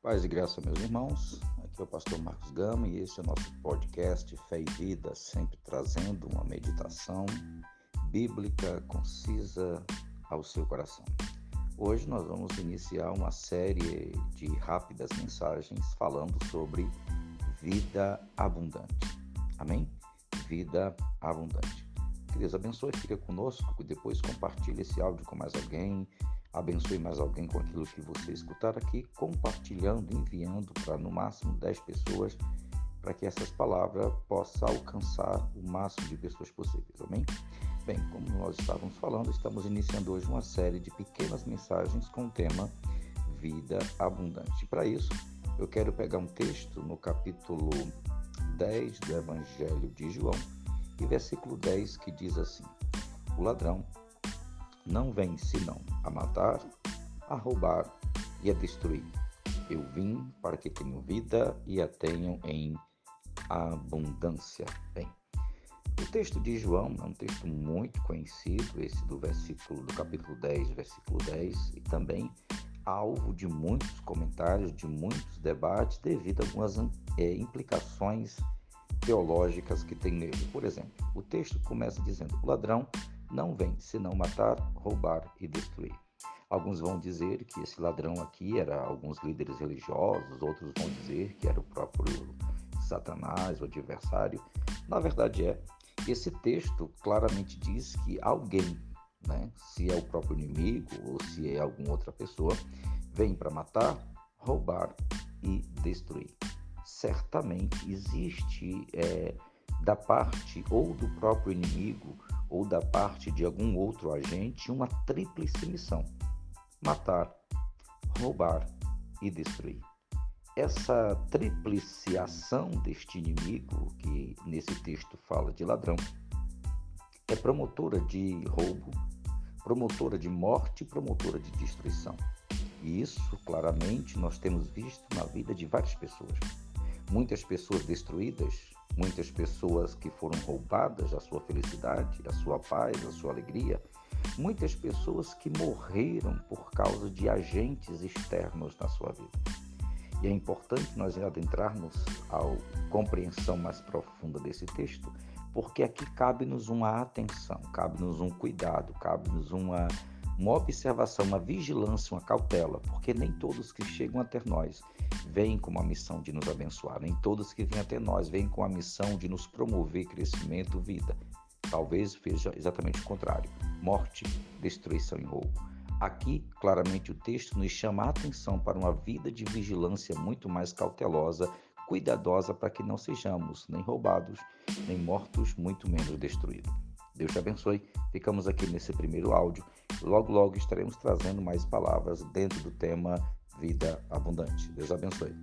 Paz e graça, meus irmãos. Aqui é o pastor Marcos Gama e este é o nosso podcast Fé e Vida, sempre trazendo uma meditação bíblica concisa ao seu coração. Hoje nós vamos iniciar uma série de rápidas mensagens falando sobre vida abundante. Amém? Vida abundante. Que Deus abençoe, fica conosco e depois compartilhe esse áudio com mais alguém abençoe mais alguém com aquilo que você escutar aqui, compartilhando, enviando para no máximo 10 pessoas, para que essas palavras possam alcançar o máximo de pessoas possíveis. Amém? Bem, como nós estávamos falando, estamos iniciando hoje uma série de pequenas mensagens com o tema Vida Abundante. Para isso, eu quero pegar um texto no capítulo 10 do Evangelho de João, e versículo 10 que diz assim: O ladrão não vem senão a matar, a roubar e a destruir. Eu vim para que tenham vida e a tenham em abundância. Bem, o texto de João é um texto muito conhecido, esse do versículo do capítulo 10, versículo 10, e também alvo de muitos comentários, de muitos debates, devido a algumas é, implicações teológicas que tem nele. Por exemplo, o texto começa dizendo: o ladrão não vem senão matar, roubar e destruir. Alguns vão dizer que esse ladrão aqui era alguns líderes religiosos, outros vão dizer que era o próprio Satanás, o adversário. Na verdade é, esse texto claramente diz que alguém, né, se é o próprio inimigo ou se é alguma outra pessoa, vem para matar, roubar e destruir. Certamente existe é, da parte ou do próprio inimigo ou da parte de algum outro agente uma tríplice missão: matar, roubar e destruir. Essa tríplice ação deste inimigo, que nesse texto fala de ladrão, é promotora de roubo, promotora de morte promotora de destruição. E isso, claramente, nós temos visto na vida de várias pessoas. Muitas pessoas destruídas muitas pessoas que foram roubadas a sua felicidade, a sua paz, a sua alegria, muitas pessoas que morreram por causa de agentes externos na sua vida. E é importante nós adentrarmos à compreensão mais profunda desse texto, porque aqui cabe-nos uma atenção, cabe-nos um cuidado, cabe-nos uma uma observação, uma vigilância, uma cautela, porque nem todos que chegam até nós vêm com a missão de nos abençoar, nem todos que vêm até nós vêm com a missão de nos promover crescimento, vida. Talvez seja exatamente o contrário: morte, destruição e roubo. Aqui, claramente, o texto nos chama a atenção para uma vida de vigilância muito mais cautelosa, cuidadosa, para que não sejamos nem roubados, nem mortos, muito menos destruídos. Deus te abençoe. Ficamos aqui nesse primeiro áudio. Logo, logo estaremos trazendo mais palavras dentro do tema Vida Abundante. Deus abençoe.